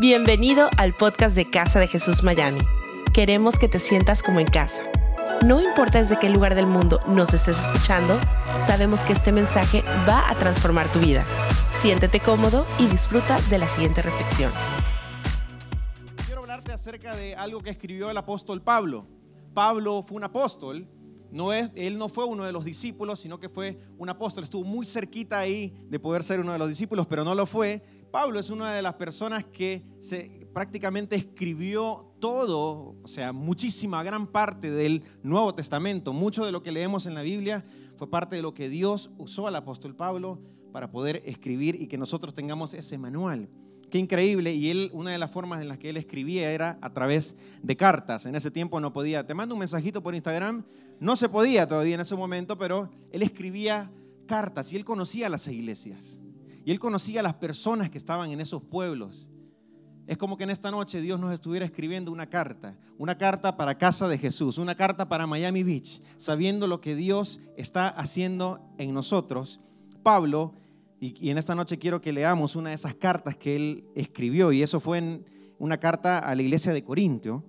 Bienvenido al podcast de Casa de Jesús Miami. Queremos que te sientas como en casa. No importa desde qué lugar del mundo nos estés escuchando, sabemos que este mensaje va a transformar tu vida. Siéntete cómodo y disfruta de la siguiente reflexión. Quiero hablarte acerca de algo que escribió el apóstol Pablo. Pablo fue un apóstol, no es, él no fue uno de los discípulos, sino que fue un apóstol. Estuvo muy cerquita ahí de poder ser uno de los discípulos, pero no lo fue. Pablo es una de las personas que prácticamente escribió todo, o sea, muchísima, gran parte del Nuevo Testamento. Mucho de lo que leemos en la Biblia fue parte de lo que Dios usó al apóstol Pablo para poder escribir y que nosotros tengamos ese manual. Qué increíble. Y él, una de las formas en las que él escribía era a través de cartas. En ese tiempo no podía. Te mando un mensajito por Instagram. No se podía todavía en ese momento, pero él escribía cartas y él conocía las iglesias. Y él conocía a las personas que estaban en esos pueblos. Es como que en esta noche Dios nos estuviera escribiendo una carta, una carta para Casa de Jesús, una carta para Miami Beach, sabiendo lo que Dios está haciendo en nosotros. Pablo, y, en esta noche quiero que leamos una de esas cartas que él escribió, y eso fue una carta a la iglesia de Corintio,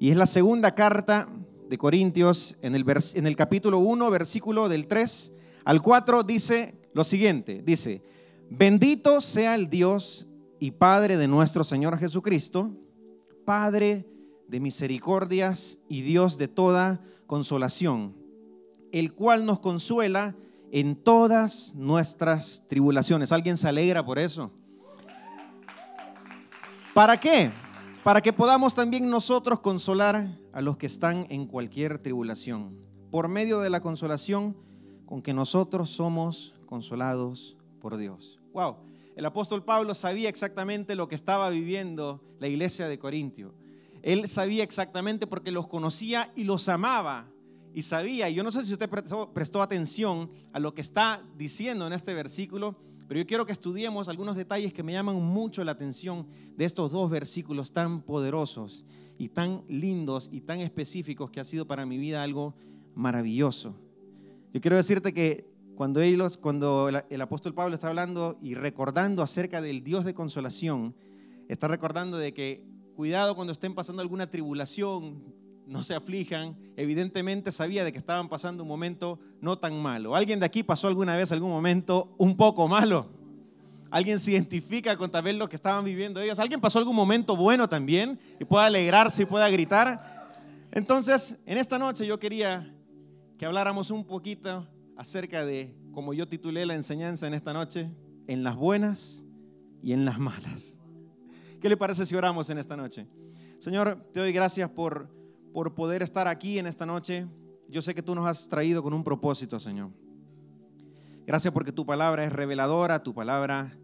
y es la segunda carta de Corintios en el, en el capítulo 1, versículo del 3 al 4, dice lo siguiente, dice, Bendito sea el Dios y Padre de nuestro Señor Jesucristo, Padre de misericordias y Dios de toda consolación, el cual nos consuela en todas nuestras tribulaciones. ¿Alguien se alegra por eso? ¿Para qué? Para que podamos también nosotros consolar a los que están en cualquier tribulación, por medio de la consolación con que nosotros somos consolados por Dios. Wow, el apóstol Pablo sabía exactamente lo que estaba viviendo la iglesia de Corintio. Él sabía exactamente porque los conocía y los amaba. Y sabía, yo no sé si usted prestó, atención a lo que está diciendo en este versículo, pero yo quiero que estudiemos algunos detalles que me llaman mucho la atención de estos dos versículos tan poderosos y tan lindos y tan específicos que ha sido para mi vida algo maravilloso. Yo quiero decirte que cuando, ellos, cuando el apóstol Pablo está hablando y recordando acerca del Dios de consolación, está recordando de que cuidado cuando estén pasando alguna tribulación, no se aflijan. Evidentemente sabía de que estaban pasando un momento no tan malo. ¿Alguien de aquí pasó alguna vez algún momento un poco malo? ¿Alguien se identifica con tal vez lo que estaban viviendo ellos? ¿Alguien pasó algún momento bueno también y pueda alegrarse y pueda gritar? Entonces, en esta noche yo quería que habláramos un poquito acerca de, como yo titulé la enseñanza en esta noche, en las buenas y en las malas. ¿Qué le parece si oramos en esta noche? Señor, te doy gracias por, por poder estar aquí en esta noche. Yo sé que tú nos has traído con un propósito, Señor. Gracias porque tu palabra es reveladora, tu palabra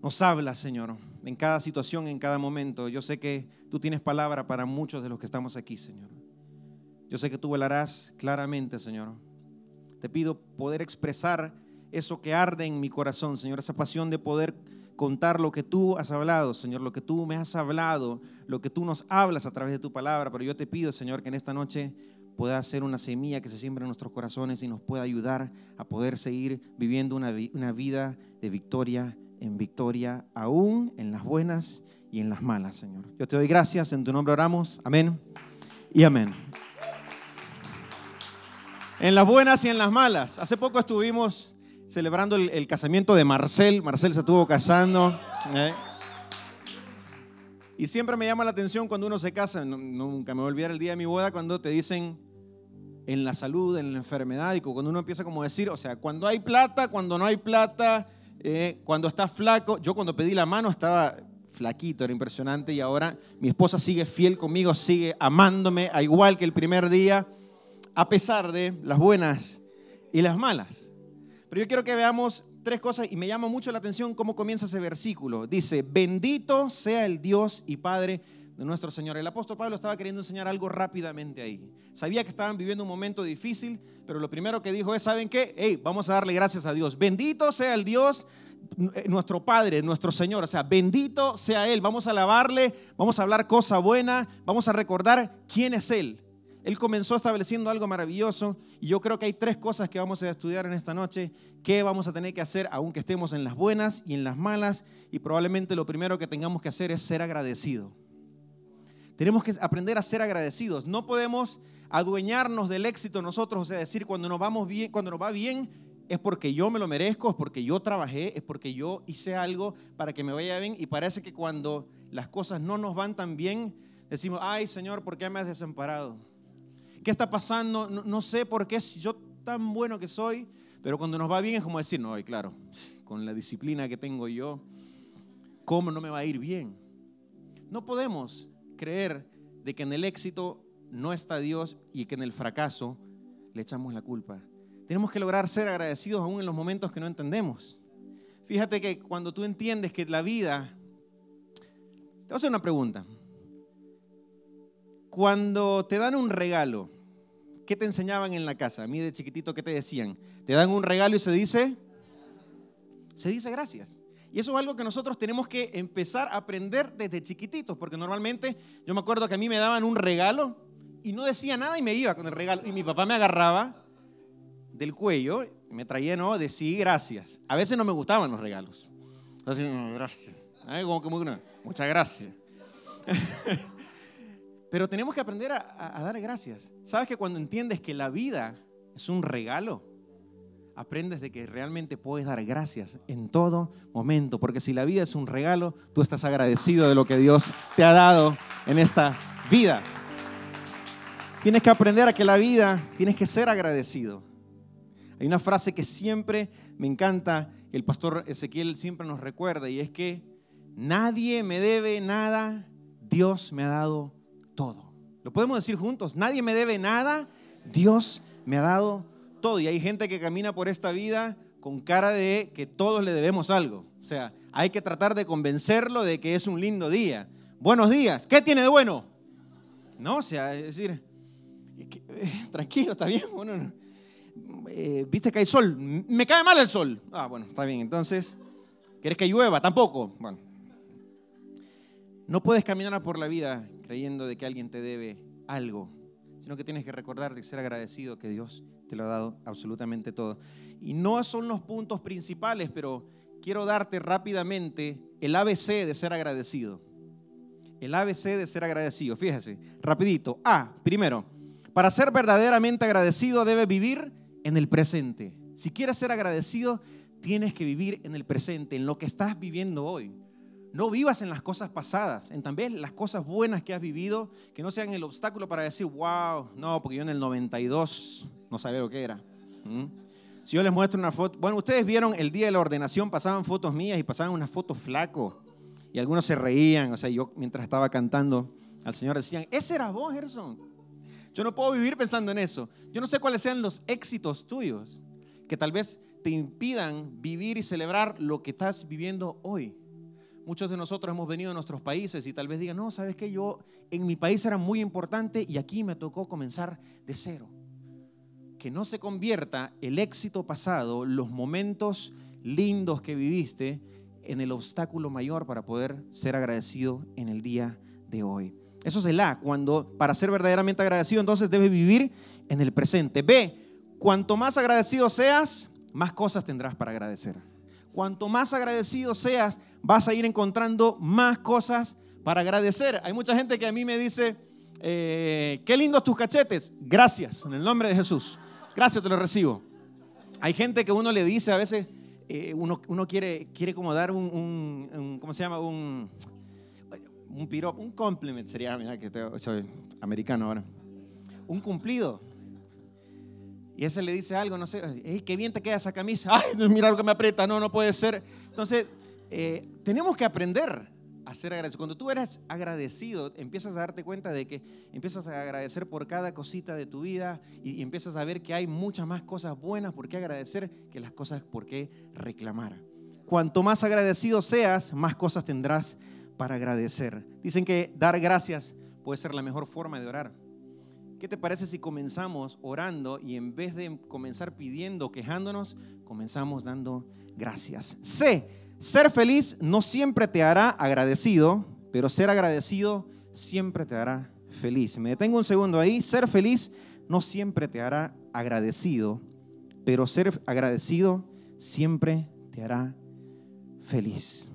nos habla, Señor, en cada situación, en cada momento. Yo sé que tú tienes palabra para muchos de los que estamos aquí, Señor. Yo sé que tú velarás claramente, Señor, te pido poder expresar eso que arde en mi corazón, Señor, esa pasión de poder contar lo que tú has hablado, Señor, lo que tú me has hablado, lo que tú nos hablas a través de tu palabra. Pero yo te pido, Señor, que en esta noche pueda ser una semilla que se siembra en nuestros corazones y nos pueda ayudar a poder seguir viviendo una, una vida de victoria en victoria, aún en las buenas y en las malas, Señor. Yo te doy gracias, en tu nombre oramos, amén y amén en las buenas y en las malas. Hace poco estuvimos celebrando el, casamiento de Marcel. Marcel se estuvo casando. ¿eh? Y siempre me llama la atención cuando uno se casa, nunca me voy a olvidar el día de mi boda, cuando te dicen en la salud, en la enfermedad, y cuando uno empieza como a decir, o sea, cuando hay plata, cuando no hay plata, eh, cuando estás flaco. Yo cuando pedí la mano estaba flaquito, era impresionante, y ahora mi esposa sigue fiel conmigo, sigue amándome, a igual que el primer día a pesar de las buenas y las malas. Pero yo quiero que veamos tres cosas y me llama mucho la atención cómo comienza ese versículo. Dice, bendito sea el Dios y Padre de nuestro Señor. El apóstol Pablo estaba queriendo enseñar algo rápidamente ahí. Sabía que estaban viviendo un momento difícil, pero lo primero que dijo es, ¿saben qué? Hey, vamos a darle gracias a Dios. Bendito sea el Dios, eh, nuestro Padre, nuestro Señor. O sea, bendito sea Él. Vamos a alabarle, vamos a hablar cosa buena, vamos a recordar quién es Él. Él comenzó estableciendo algo maravilloso y yo creo que hay tres cosas que vamos a estudiar en esta noche que vamos a tener que hacer aunque estemos en las buenas y en las malas y probablemente lo primero que tengamos que hacer es ser agradecido. Tenemos que aprender a ser agradecidos. No podemos adueñarnos del éxito nosotros, o sea, decir cuando nos vamos bien, cuando nos va bien es porque yo me lo merezco, es porque yo trabajé, es porque yo hice algo para que me vaya bien y parece que cuando las cosas no nos van tan bien decimos, "Ay, Señor, ¿por qué me has desamparado?" ¿Qué está pasando? No, sé por qué si yo tan bueno que soy, pero cuando nos va bien es como decir, no, y claro, con la disciplina que tengo yo, ¿cómo no me va a ir bien? No podemos creer de que en el éxito no está Dios y que en el fracaso le echamos la culpa. Tenemos que lograr ser agradecidos aún en los momentos que no entendemos. Fíjate que cuando tú entiendes que la vida... Te voy a hacer una pregunta. Cuando te dan un regalo, ¿qué te enseñaban en la casa? A mí de chiquitito, ¿qué te decían? Te dan un regalo y se dice... Se dice gracias. Y eso es algo que nosotros tenemos que empezar a aprender desde chiquititos, porque normalmente yo me acuerdo que a mí me daban un regalo y no decía nada y me iba con el regalo. Y mi papá me agarraba del cuello, me traía, no, decía gracias. A veces no me gustaban los regalos. Entonces, gracias. Como que muy, muchas gracias. Pero tenemos que aprender a, a dar gracias. ¿Sabes que cuando entiendes que la vida es un regalo? aprendes de que realmente puedes dar gracias en todo momento, porque si la vida es un regalo, tú estás agradecido de lo que Dios te ha dado en esta vida. Tienes que aprender a que la vida, tienes que ser agradecido. Hay una frase que siempre me encanta, que el pastor Ezequiel siempre nos recuerda, y es que nadie me debe nada, Dios me ha dado todo. Lo podemos decir juntos, nadie me debe nada, Dios me ha dado todo y hay gente que camina por esta vida con cara de que todos le debemos algo. O sea, hay que tratar de convencerlo de que es un lindo día. Buenos días. ¿Qué tiene de bueno? No, o sea, es decir, eh, tranquilo, está bien. Bueno, eh, Viste que hay sol. Me cae mal el sol. Ah, bueno, está bien. Entonces, ¿querés que llueva? Tampoco. Bueno, no puedes caminar por la vida creyendo de que alguien te debe algo, sino que tienes que recordar de ser agradecido que Dios te lo ha dado absolutamente todo. Y no son los puntos principales, pero quiero darte rápidamente el ABC de ser agradecido. El ABC de ser agradecido. Fíjese, rapidito. A, primero, para ser verdaderamente agradecido debes vivir en el presente. Si quieres ser agradecido, tienes que vivir en el presente, en lo que estás viviendo hoy. No vivas en las cosas pasadas, en también las cosas buenas que has vivido, que no sean el obstáculo para decir, wow, no, porque yo en el 92 no sabía lo que era. ¿Mm? Si yo les muestro una foto, bueno, ustedes vieron el día de la ordenación, pasaban fotos mías y pasaban unas fotos flaco. Y algunos se reían, o sea, yo mientras estaba cantando al Señor decían, ese era vos, Gerson. Yo no puedo vivir pensando en eso. Yo no sé cuáles sean los éxitos tuyos que tal vez te impidan vivir y celebrar lo que estás viviendo hoy. Muchos de nosotros hemos venido a nuestros países y tal vez digan, no, sabes que yo en mi país era muy importante y aquí me tocó comenzar de cero que no se convierta el éxito pasado, los momentos lindos que viviste, en el obstáculo mayor para poder ser agradecido en el día de hoy. Eso es el A, cuando para ser verdaderamente agradecido entonces debes vivir en el presente. B, cuanto más agradecido seas, más cosas tendrás para agradecer. Cuanto más agradecido seas, vas a ir encontrando más cosas para agradecer. Hay mucha gente que a mí me dice, eh, qué lindos tus cachetes. Gracias, en el nombre de Jesús. Gracias, te lo recibo. Hay gente que uno le dice a veces, eh, uno, quiere, quiere como dar un, ¿cómo se llama? Un, un piropo, un compliment sería, mira que soy americano ahora. Un cumplido. Y ese le dice algo, no sé, hey, qué bien te queda esa camisa. Ay, mira lo que me aprieta, no, no puede ser. Entonces, eh, tenemos que aprender a ser agradecido. Cuando tú eres agradecido, empiezas a darte cuenta de que empiezas a agradecer por cada cosita de tu vida y, empiezas a ver que hay muchas más cosas buenas por qué agradecer que las cosas por qué reclamar. Cuanto más agradecido seas, más cosas tendrás para agradecer. Dicen que dar gracias puede ser la mejor forma de orar. ¿Qué te parece si comenzamos orando y en vez de comenzar pidiendo, quejándonos, comenzamos dando gracias? Sé ser feliz no siempre te hará agradecido, pero ser agradecido siempre te hará feliz. Me detengo un segundo ahí. Ser feliz no siempre te hará agradecido, pero ser agradecido siempre te hará feliz.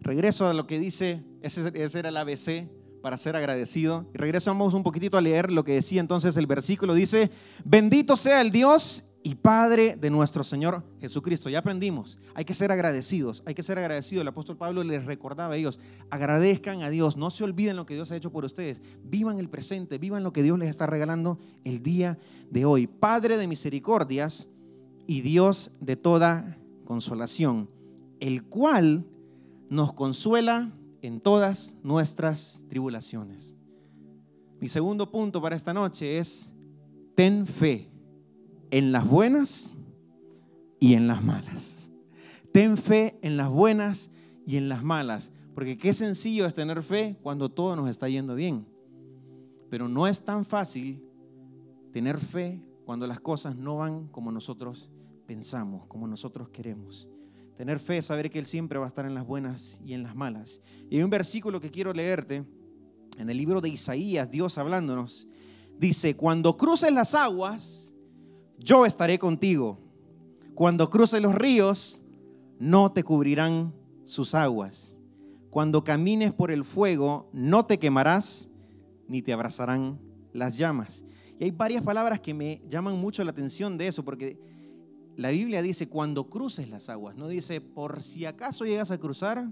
Regreso a lo que dice, ese, era el ABC para ser agradecido. Regresamos un poquitito a leer lo que decía entonces el versículo. Dice, bendito sea el Dios y Padre de nuestro Señor Jesucristo. Ya aprendimos, hay que ser agradecidos, hay que ser agradecidos. El apóstol Pablo les recordaba a ellos, agradezcan a Dios, no se olviden lo que Dios ha hecho por ustedes, vivan el presente, vivan lo que Dios les está regalando el día de hoy. Padre de misericordias y Dios de toda consolación, el cual nos consuela en todas nuestras tribulaciones. Mi segundo punto para esta noche es, ten fe en las buenas y en las malas. Ten fe en las buenas y en las malas, porque qué sencillo es tener fe cuando todo nos está yendo bien. Pero no es tan fácil tener fe cuando las cosas no van como nosotros pensamos, como nosotros queremos. Tener fe saber que Él siempre va a estar en las buenas y en las malas. Y hay un versículo que quiero leerte en el libro de Isaías, Dios hablándonos. Dice, cuando cruces las aguas, yo estaré contigo. Cuando cruces los ríos, no te cubrirán sus aguas. Cuando camines por el fuego, no te quemarás, ni te abrazarán las llamas. Y hay varias palabras que me llaman mucho la atención de eso, porque la Biblia dice, cuando cruces las aguas, no dice, por si acaso llegas a cruzar,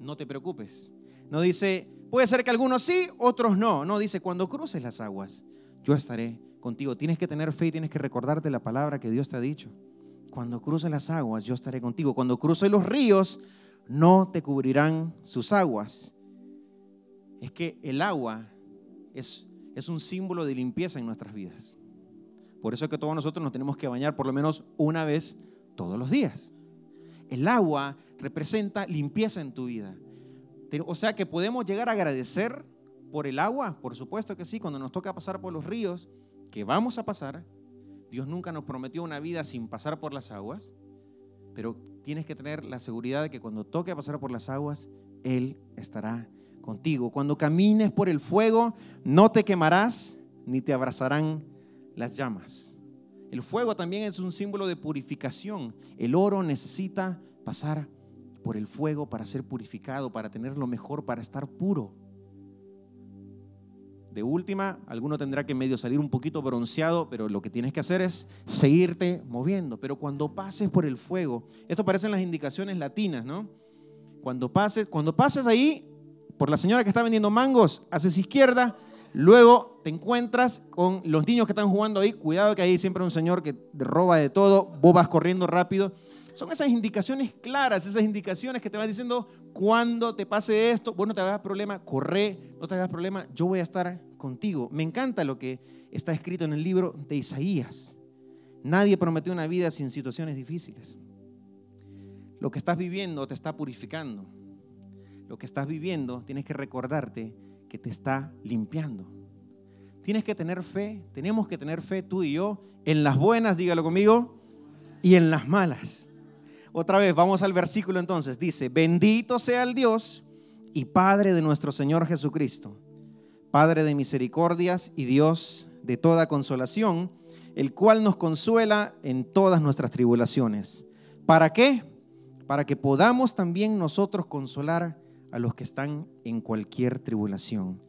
no te preocupes. No dice, puede ser que algunos sí, otros no. No, dice, cuando cruces las aguas, yo estaré contigo. Tienes que tener fe y tienes que recordarte la palabra que Dios te ha dicho. Cuando cruces las aguas, yo estaré contigo. Cuando cruces los ríos, no te cubrirán sus aguas. Es que el agua es, es un símbolo de limpieza en nuestras vidas. Por eso es que todos nosotros nos tenemos que bañar por lo menos una vez todos los días. El agua representa limpieza en tu vida. O sea que podemos llegar a agradecer por el agua, por supuesto que sí, cuando nos toca pasar por los ríos, que vamos a pasar. Dios nunca nos prometió una vida sin pasar por las aguas, pero tienes que tener la seguridad de que cuando toque pasar por las aguas, Él estará contigo. Cuando camines por el fuego, no te quemarás ni te abrazarán las llamas. El fuego también es un símbolo de purificación. El oro necesita pasar por el fuego para ser purificado, para tener lo mejor, para estar puro. De última, alguno tendrá que medio salir un poquito bronceado, pero lo que tienes que hacer es seguirte moviendo. Pero cuando pases por el fuego, esto parecen las indicaciones latinas, ¿no? Cuando pases, cuando pases ahí, por la señora que está vendiendo mangos, haces izquierda, luego te encuentras con los niños que están jugando ahí, cuidado que ahí siempre un señor que roba de todo, vos vas corriendo rápido son esas indicaciones claras, esas indicaciones que te van diciendo, cuando te pase esto, vos no te hagas problema, corre, no te hagas problema, yo voy a estar contigo. Me encanta lo que está escrito en el libro de Isaías. Nadie prometió una vida sin situaciones difíciles. Lo que estás viviendo te está purificando. Lo que estás viviendo tienes que recordarte que te está limpiando. Tienes que tener fe, tenemos que tener fe tú y yo, en las buenas, dígalo conmigo, y en las malas. Otra vez, vamos al versículo entonces. Dice, bendito sea el Dios y Padre de nuestro Señor Jesucristo, Padre de misericordias y Dios de toda consolación, el cual nos consuela en todas nuestras tribulaciones. ¿Para qué? Para que podamos también nosotros consolar a los que están en cualquier tribulación,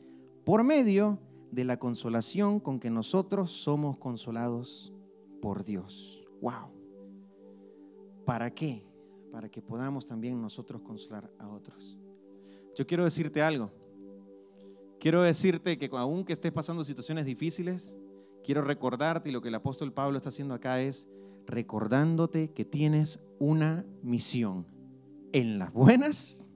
por medio de la consolación con que nosotros somos consolados por Dios. Wow. ¿Para qué? Para que podamos también nosotros consolar a otros. Yo quiero decirte algo. Quiero decirte que aunque estés pasando situaciones difíciles, quiero recordarte y lo que el apóstol Pablo está haciendo acá es recordándote que tienes una misión en las buenas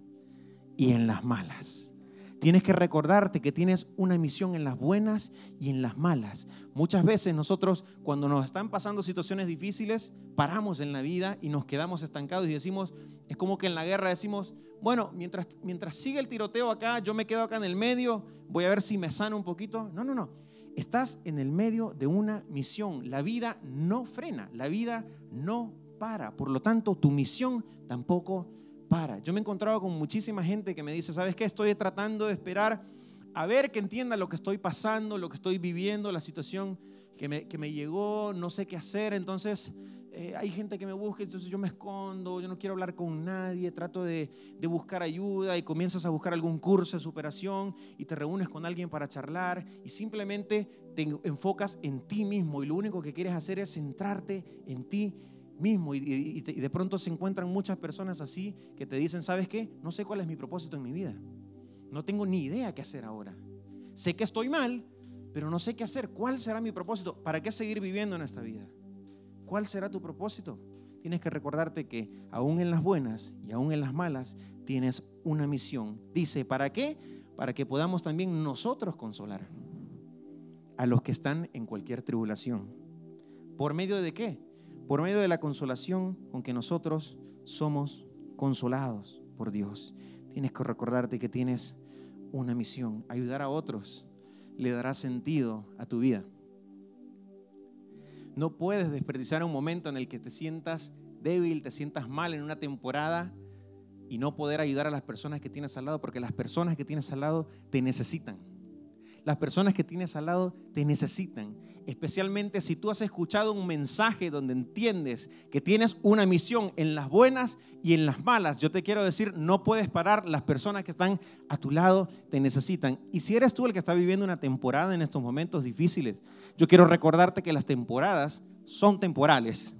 y en las malas. Tienes que recordarte que tienes una misión en las buenas y en las malas. Muchas veces nosotros cuando nos están pasando situaciones difíciles, paramos en la vida y nos quedamos estancados y decimos, es como que en la guerra decimos, bueno, mientras, mientras sigue el tiroteo acá, yo me quedo acá en el medio, voy a ver si me sano un poquito. No, no, no. Estás en el medio de una misión. La vida no frena, la vida no para. Por lo tanto, tu misión tampoco para. Yo me he encontrado con muchísima gente que me dice, ¿sabes qué? Estoy tratando de esperar a ver que entienda lo que estoy pasando, lo que estoy viviendo, la situación que me, que llegó, no sé qué hacer. Entonces, eh, hay gente que me busca, entonces yo me escondo, yo no quiero hablar con nadie, trato de, de, buscar ayuda y comienzas a buscar algún curso de superación y te reúnes con alguien para charlar y simplemente te enfocas en ti mismo y lo único que quieres hacer es centrarte en ti mismo y, de pronto se encuentran muchas personas así que te dicen, ¿sabes qué? No sé cuál es mi propósito en mi vida. No tengo ni idea qué hacer ahora. Sé que estoy mal, pero no sé qué hacer. ¿Cuál será mi propósito? ¿Para qué seguir viviendo en esta vida? ¿Cuál será tu propósito? Tienes que recordarte que aún en las buenas y aún en las malas tienes una misión. Dice, ¿para qué? Para que podamos también nosotros consolar a los que están en cualquier tribulación. ¿Por medio de qué? Por medio de la consolación con que nosotros somos consolados por Dios. Tienes que recordarte que tienes una misión. Ayudar a otros le dará sentido a tu vida. No puedes desperdiciar un momento en el que te sientas débil, te sientas mal en una temporada y no poder ayudar a las personas que tienes al lado, porque las personas que tienes al lado te necesitan. Las personas que tienes al lado te necesitan, especialmente si tú has escuchado un mensaje donde entiendes que tienes una misión en las buenas y en las malas. Yo te quiero decir, no puedes parar, las personas que están a tu lado te necesitan. Y si eres tú el que está viviendo una temporada en estos momentos difíciles, yo quiero recordarte que las temporadas son temporales.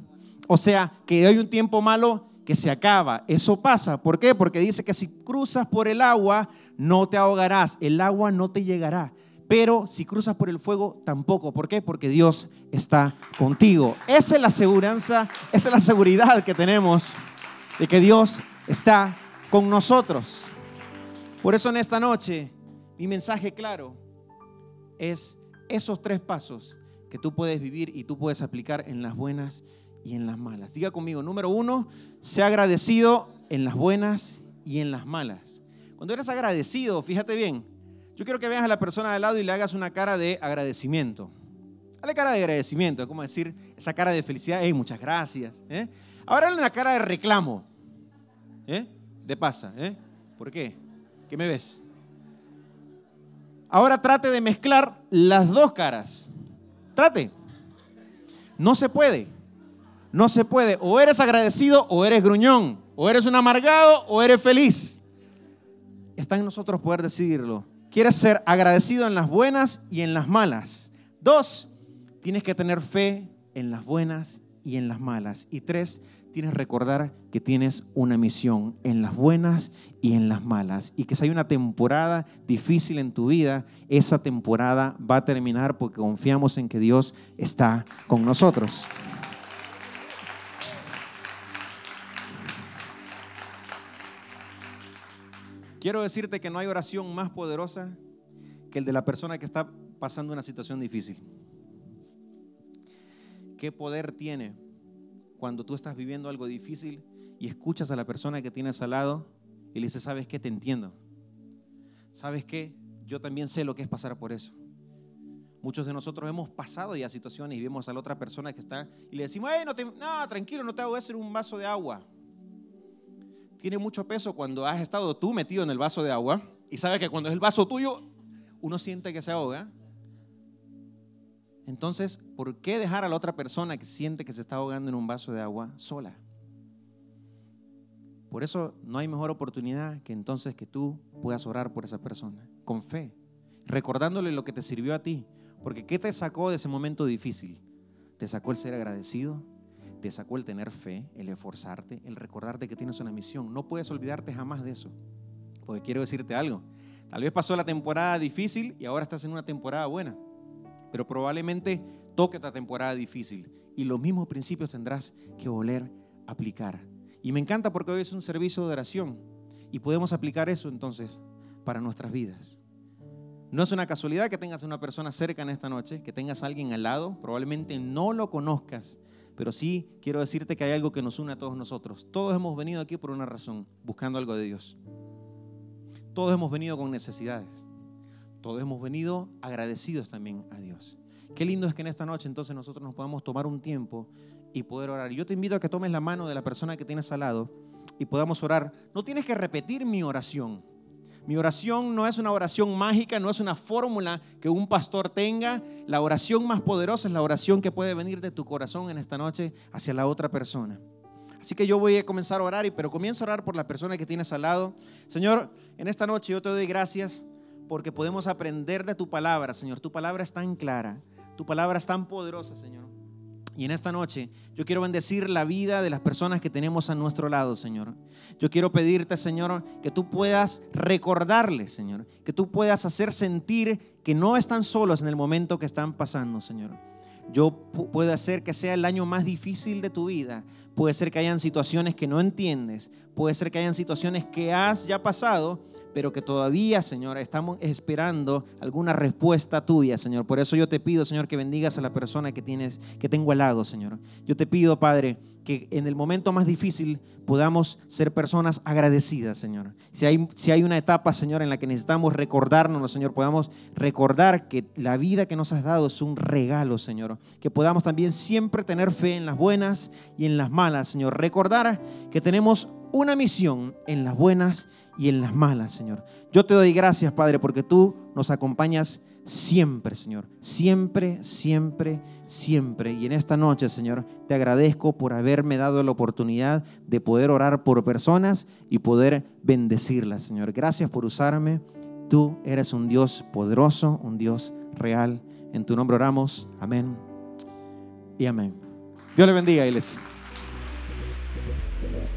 O sea, que hay un tiempo malo que se acaba. Eso pasa. ¿Por qué? Porque dice que si cruzas por el agua, no te ahogarás. El agua no te llegará pero si cruzas por el fuego, tampoco. ¿Por qué? Porque Dios está contigo. Esa es la seguridad, esa es la seguridad que tenemos de que Dios está con nosotros. Por eso en esta noche, mi mensaje claro es esos tres pasos que tú puedes vivir y tú puedes aplicar en las buenas y en las malas. Diga conmigo, número uno, sea agradecido en las buenas y en las malas. Cuando eres agradecido, fíjate bien, yo quiero que veas a la persona de lado y le hagas una cara de agradecimiento. Dale cara de agradecimiento, es como decir esa cara de felicidad, hey, muchas gracias. ¿eh? Ahora dale una cara de reclamo. ¿eh? De pasa, ¿eh? ¿Por qué? ¿Qué me ves? Ahora trate de mezclar las dos caras. Trate. No se puede. No se puede. O eres agradecido o eres gruñón. O eres un amargado o eres feliz. Está en nosotros poder decidirlo. Quieres ser agradecido en las buenas y en las malas. Dos, tienes que tener fe en las buenas y en las malas. Y tres, tienes que recordar que tienes una misión en las buenas y en las malas. Y que si hay una temporada difícil en tu vida, esa temporada va a terminar porque confiamos en que Dios está con nosotros. Quiero decirte que no hay oración más poderosa que el de la persona que está pasando una situación difícil. ¿Qué poder tiene cuando tú estás viviendo algo difícil y escuchas a la persona que tienes al lado y le dices, ¿sabes qué? Te entiendo. ¿Sabes qué? Yo también sé lo que es pasar por eso. Muchos de nosotros hemos pasado ya situaciones y vemos a la otra persona que está y le decimos, no, no, tranquilo, no te hago eso un vaso de agua tiene mucho peso cuando has estado tú metido en el vaso de agua y sabes que cuando es el vaso tuyo, uno siente que se ahoga. Entonces, ¿por qué dejar a la otra persona que siente que se está ahogando en un vaso de agua sola? Por eso no hay mejor oportunidad que entonces que tú puedas orar por esa persona, con fe, recordándole lo que te sirvió a ti. Porque ¿qué te sacó de ese momento difícil? Te sacó el ser agradecido, te sacó el tener fe, el esforzarte, el recordarte que tienes una misión. No puedes olvidarte jamás de eso. Porque quiero decirte algo. Tal vez pasó la temporada difícil y ahora estás en una temporada buena. Pero probablemente toque otra temporada difícil. Y los mismos principios tendrás que volver a aplicar. Y me encanta porque hoy es un servicio de oración. Y podemos aplicar eso entonces para nuestras vidas. No es una casualidad que tengas a una persona cerca en esta noche, que tengas a alguien al lado, probablemente no lo conozcas, pero sí quiero decirte que hay algo que nos une a todos nosotros. Todos hemos venido aquí por una razón, buscando algo de Dios. Todos hemos venido con necesidades. Todos hemos venido agradecidos también a Dios. Qué lindo es que en esta noche entonces nosotros nos podamos tomar un tiempo y poder orar. Yo te invito a que tomes la mano de la persona que tienes al lado y podamos orar. No tienes que repetir mi oración, Mi oración no es una oración mágica, no es una fórmula que un pastor tenga. La oración más poderosa es la oración que puede venir de tu corazón en esta noche hacia la otra persona. Así que yo voy a comenzar a orar, pero comienzo a orar por la persona que tienes al lado. Señor, en esta noche yo te doy gracias porque podemos aprender de tu palabra, Señor. Tu palabra es tan clara, tu palabra es tan poderosa, Señor. Y en esta noche yo quiero bendecir la vida de las personas que tenemos a nuestro lado, Señor. Yo quiero pedirte, Señor, que tú puedas recordarles, Señor, que tú puedas hacer sentir que no están solos en el momento que están pasando, Señor. Yo puedo hacer que sea el año más difícil de tu vida. Puede ser que hayan situaciones que no entiendes. Puede ser que hayan situaciones que has ya pasado pero que todavía, Señor, estamos esperando alguna respuesta tuya, Señor. Por eso yo te pido, Señor, que bendigas a la persona que tienes, que tengo al lado, Señor. Yo te pido, Padre, que en el momento más difícil podamos ser personas agradecidas, Señor. Si hay, si hay una etapa, Señor, en la que necesitamos recordarnos, Señor, podamos recordar que la vida que nos has dado es un regalo, Señor. Que podamos también siempre tener fe en las buenas y en las malas, Señor. Recordar que tenemos una misión en las buenas y en las malas, Señor. Yo te doy gracias, Padre, porque tú nos acompañas siempre, Señor. Siempre, siempre, siempre. Y en esta noche, Señor, te agradezco por haberme dado la oportunidad de poder orar por personas y poder bendecirlas, Señor. Gracias por usarme. Tú eres un Dios poderoso, un Dios real. En tu nombre oramos. Amén y amén. Dios le bendiga, iglesia.